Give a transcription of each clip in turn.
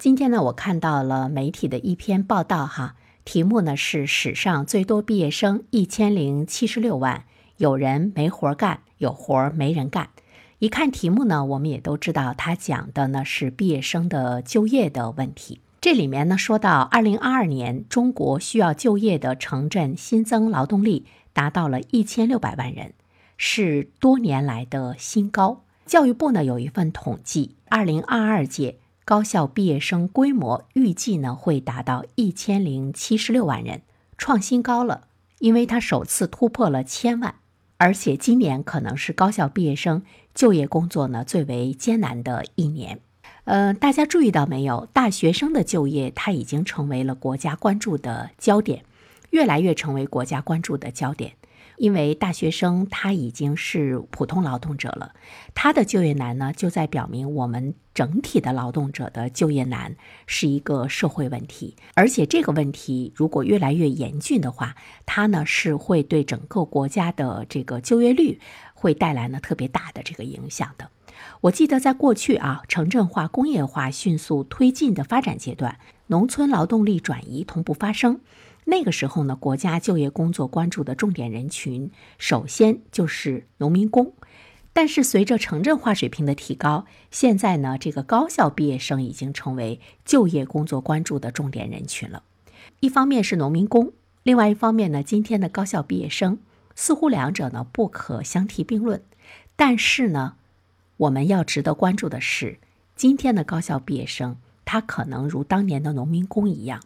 今天呢，我看到了媒体的一篇报道，哈，题目呢是“史上最多毕业生一千零七十六万，有人没活干，有活没人干”。一看题目呢，我们也都知道，他讲的呢是毕业生的就业的问题。这里面呢说到，二零二二年中国需要就业的城镇新增劳动力达到了一千六百万人，是多年来的新高。教育部呢有一份统计，二零二二届。高校毕业生规模预计呢会达到一千零七十六万人，创新高了，因为它首次突破了千万，而且今年可能是高校毕业生就业工作呢最为艰难的一年。呃，大家注意到没有？大学生的就业，它已经成为了国家关注的焦点，越来越成为国家关注的焦点。因为大学生他已经是普通劳动者了，他的就业难呢，就在表明我们整体的劳动者的就业难是一个社会问题，而且这个问题如果越来越严峻的话，它呢是会对整个国家的这个就业率会带来呢特别大的这个影响的。我记得在过去啊，城镇化、工业化迅速推进的发展阶段，农村劳动力转移同步发生。那个时候呢，国家就业工作关注的重点人群，首先就是农民工。但是随着城镇化水平的提高，现在呢，这个高校毕业生已经成为就业工作关注的重点人群了。一方面是农民工，另外一方面呢，今天的高校毕业生似乎两者呢不可相提并论。但是呢，我们要值得关注的是，今天的高校毕业生，他可能如当年的农民工一样。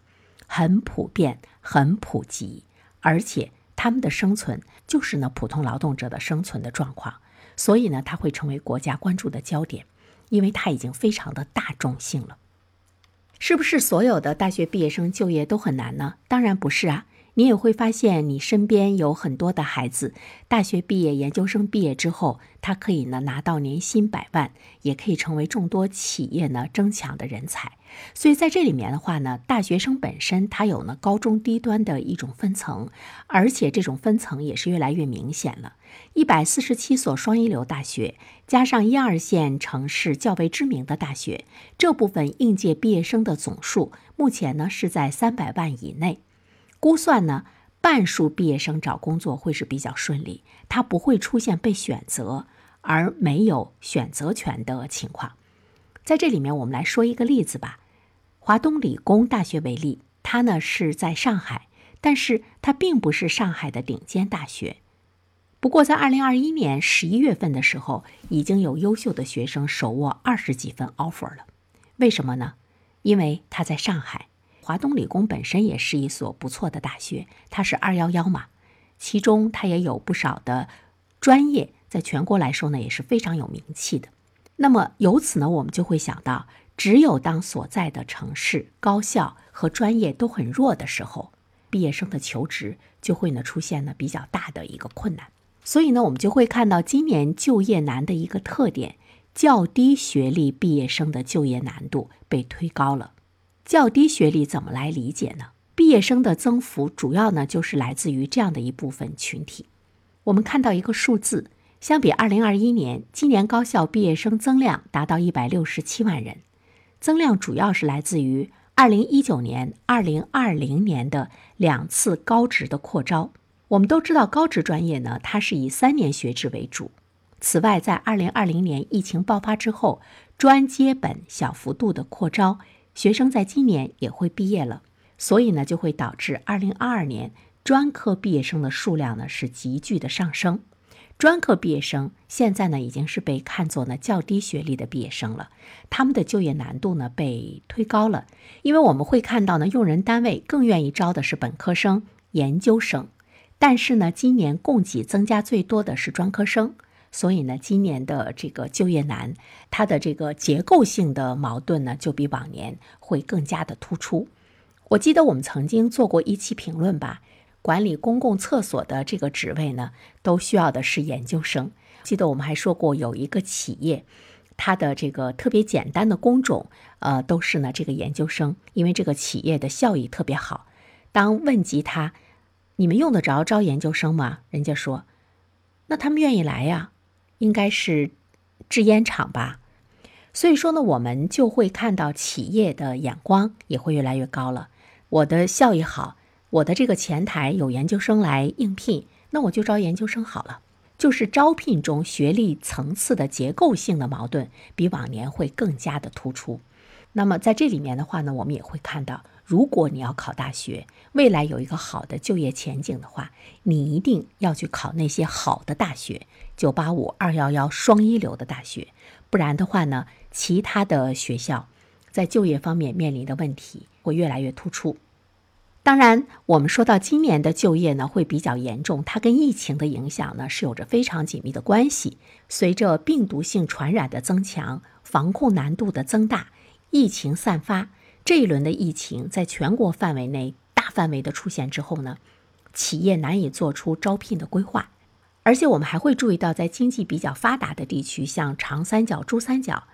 很普遍，很普及，而且他们的生存就是呢普通劳动者的生存的状况，所以呢，他会成为国家关注的焦点，因为他已经非常的大众性了。是不是所有的大学毕业生就业都很难呢？当然不是啊。你也会发现，你身边有很多的孩子，大学毕业、研究生毕业之后，他可以呢拿到年薪百万，也可以成为众多企业呢争抢的人才。所以在这里面的话呢，大学生本身他有呢高中低端的一种分层，而且这种分层也是越来越明显了。一百四十七所双一流大学，加上一二线城市较为知名的大学，这部分应届毕业生的总数，目前呢是在三百万以内。估算呢，半数毕业生找工作会是比较顺利，他不会出现被选择而没有选择权的情况。在这里面，我们来说一个例子吧。华东理工大学为例，它呢是在上海，但是它并不是上海的顶尖大学。不过，在二零二一年十一月份的时候，已经有优秀的学生手握二十几份 offer 了。为什么呢？因为它在上海。华东理工本身也是一所不错的大学，它是二幺幺嘛，其中它也有不少的专业，在全国来说呢也是非常有名气的。那么由此呢，我们就会想到，只有当所在的城市高校和专业都很弱的时候，毕业生的求职就会呢出现呢比较大的一个困难。所以呢，我们就会看到今年就业难的一个特点，较低学历毕业生的就业难度被推高了。较低学历怎么来理解呢？毕业生的增幅主要呢就是来自于这样的一部分群体。我们看到一个数字，相比二零二一年，今年高校毕业生增量达到一百六十七万人，增量主要是来自于二零一九年、二零二零年的两次高职的扩招。我们都知道，高职专业呢，它是以三年学制为主。此外，在二零二零年疫情爆发之后，专接本小幅度的扩招。学生在今年也会毕业了，所以呢，就会导致二零二二年专科毕业生的数量呢是急剧的上升。专科毕业生现在呢已经是被看作呢较低学历的毕业生了，他们的就业难度呢被推高了，因为我们会看到呢，用人单位更愿意招的是本科生、研究生，但是呢，今年供给增加最多的是专科生。所以呢，今年的这个就业难，它的这个结构性的矛盾呢，就比往年会更加的突出。我记得我们曾经做过一期评论吧，管理公共厕所的这个职位呢，都需要的是研究生。记得我们还说过，有一个企业，它的这个特别简单的工种，呃，都是呢这个研究生，因为这个企业的效益特别好。当问及他，你们用得着招研究生吗？人家说，那他们愿意来呀。应该是制烟厂吧，所以说呢，我们就会看到企业的眼光也会越来越高了。我的效益好，我的这个前台有研究生来应聘，那我就招研究生好了。就是招聘中学历层次的结构性的矛盾比往年会更加的突出。那么在这里面的话呢，我们也会看到，如果你要考大学，未来有一个好的就业前景的话，你一定要去考那些好的大学，九八五、二幺幺双一流的大学。不然的话呢，其他的学校在就业方面面临的问题会越来越突出。当然，我们说到今年的就业呢会比较严重，它跟疫情的影响呢是有着非常紧密的关系。随着病毒性传染的增强，防控难度的增大。疫情散发，这一轮的疫情在全国范围内大范围的出现之后呢，企业难以做出招聘的规划，而且我们还会注意到，在经济比较发达的地区，像长三角、珠三角，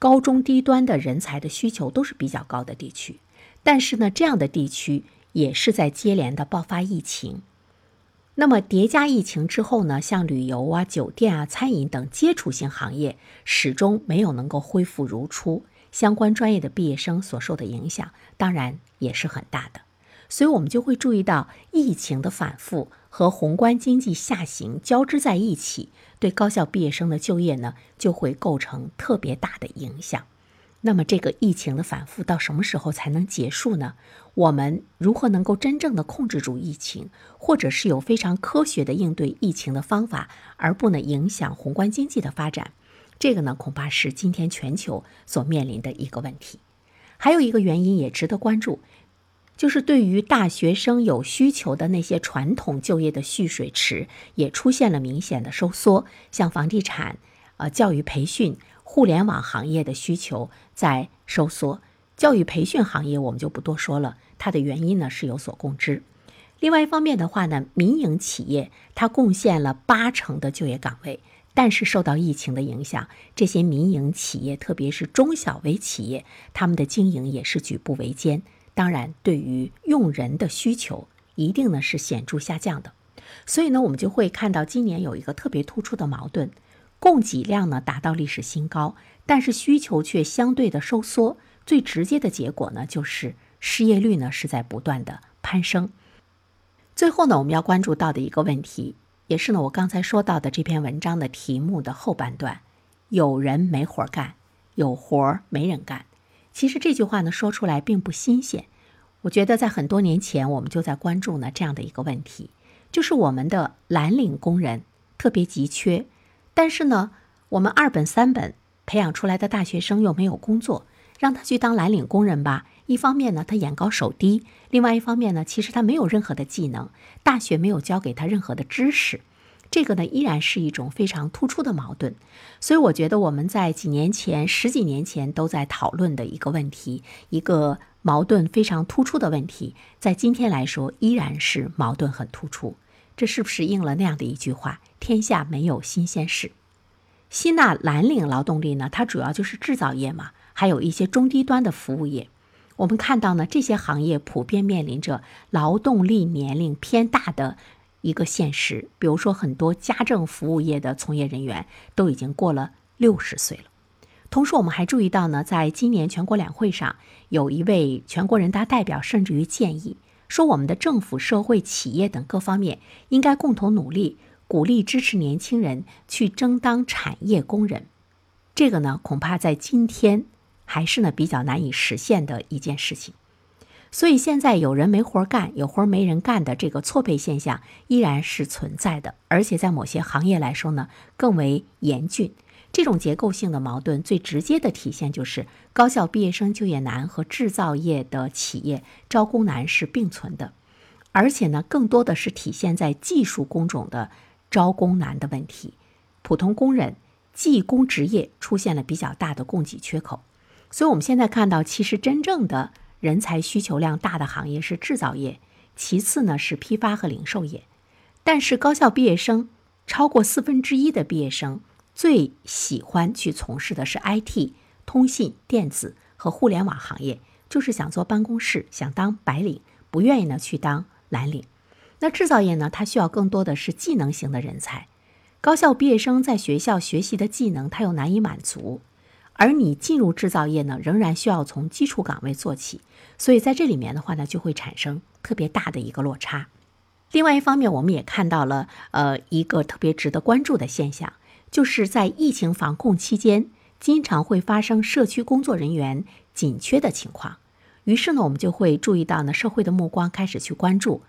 高中低端的人才的需求都是比较高的地区。但是呢，这样的地区也是在接连的爆发疫情。那么叠加疫情之后呢，像旅游啊、酒店啊、餐饮等接触性行业始终没有能够恢复如初。相关专业的毕业生所受的影响，当然也是很大的，所以我们就会注意到疫情的反复和宏观经济下行交织在一起，对高校毕业生的就业呢，就会构成特别大的影响。那么，这个疫情的反复到什么时候才能结束呢？我们如何能够真正的控制住疫情，或者是有非常科学的应对疫情的方法，而不能影响宏观经济的发展？这个呢，恐怕是今天全球所面临的一个问题。还有一个原因也值得关注，就是对于大学生有需求的那些传统就业的蓄水池也出现了明显的收缩，像房地产、呃教育培训、互联网行业的需求在收缩。教育培训行业我们就不多说了，它的原因呢是有所共知。另外一方面的话呢，民营企业它贡献了八成的就业岗位。但是受到疫情的影响，这些民营企业，特别是中小微企业，他们的经营也是举步维艰。当然，对于用人的需求，一定呢是显著下降的。所以呢，我们就会看到今年有一个特别突出的矛盾：供给量呢达到历史新高，但是需求却相对的收缩。最直接的结果呢，就是失业率呢是在不断的攀升。最后呢，我们要关注到的一个问题。也是呢，我刚才说到的这篇文章的题目的后半段，有人没活干，有活没人干。其实这句话呢说出来并不新鲜，我觉得在很多年前我们就在关注呢这样的一个问题，就是我们的蓝领工人特别急缺，但是呢，我们二本三本培养出来的大学生又没有工作，让他去当蓝领工人吧。一方面呢，他眼高手低；另外一方面呢，其实他没有任何的技能，大学没有教给他任何的知识，这个呢依然是一种非常突出的矛盾。所以我觉得我们在几年前、十几年前都在讨论的一个问题，一个矛盾非常突出的问题，在今天来说依然是矛盾很突出。这是不是应了那样的一句话：“天下没有新鲜事。”吸纳蓝领劳动力呢，它主要就是制造业嘛，还有一些中低端的服务业。我们看到呢，这些行业普遍面临着劳动力年龄偏大的一个现实。比如说，很多家政服务业的从业人员都已经过了六十岁了。同时，我们还注意到呢，在今年全国两会上，有一位全国人大代表甚至于建议说，我们的政府、社会、企业等各方面应该共同努力，鼓励支持年轻人去争当产业工人。这个呢，恐怕在今天。还是呢比较难以实现的一件事情，所以现在有人没活干，有活没人干的这个错配现象依然是存在的，而且在某些行业来说呢更为严峻。这种结构性的矛盾最直接的体现就是高校毕业生就业难和制造业的企业招工难是并存的，而且呢更多的是体现在技术工种的招工难的问题，普通工人、技工职业出现了比较大的供给缺口。所以，我们现在看到，其实真正的人才需求量大的行业是制造业，其次呢是批发和零售业。但是，高校毕业生超过四分之一的毕业生最喜欢去从事的是 IT、通信、电子和互联网行业，就是想做办公室，想当白领，不愿意呢去当蓝领。那制造业呢，它需要更多的是技能型的人才，高校毕业生在学校学习的技能，他又难以满足。而你进入制造业呢，仍然需要从基础岗位做起，所以在这里面的话呢，就会产生特别大的一个落差。另外一方面，我们也看到了呃一个特别值得关注的现象，就是在疫情防控期间，经常会发生社区工作人员紧缺的情况。于是呢，我们就会注意到呢，社会的目光开始去关注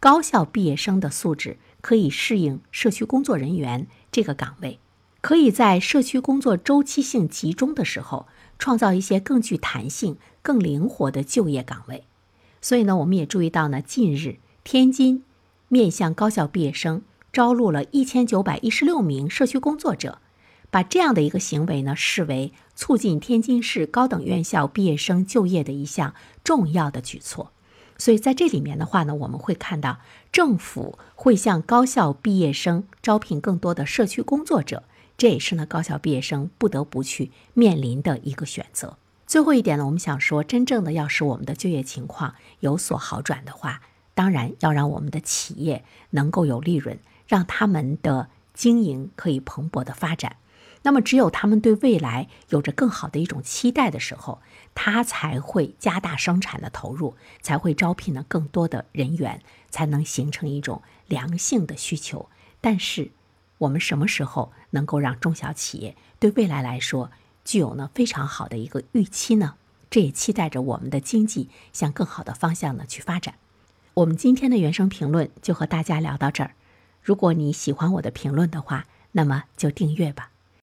高校毕业生的素质可以适应社区工作人员这个岗位。可以在社区工作周期性集中的时候，创造一些更具弹性、更灵活的就业岗位。所以呢，我们也注意到呢，近日天津面向高校毕业生招录了一千九百一十六名社区工作者，把这样的一个行为呢视为促进天津市高等院校毕业生就业的一项重要的举措。所以在这里面的话呢，我们会看到政府会向高校毕业生招聘更多的社区工作者。这也是呢高校毕业生不得不去面临的一个选择。最后一点呢，我们想说，真正的要使我们的就业情况有所好转的话，当然要让我们的企业能够有利润，让他们的经营可以蓬勃的发展。那么，只有他们对未来有着更好的一种期待的时候，他才会加大生产的投入，才会招聘呢更多的人员，才能形成一种良性的需求。但是，我们什么时候能够让中小企业对未来来说具有呢非常好的一个预期呢？这也期待着我们的经济向更好的方向呢去发展。我们今天的原声评论就和大家聊到这儿。如果你喜欢我的评论的话，那么就订阅吧。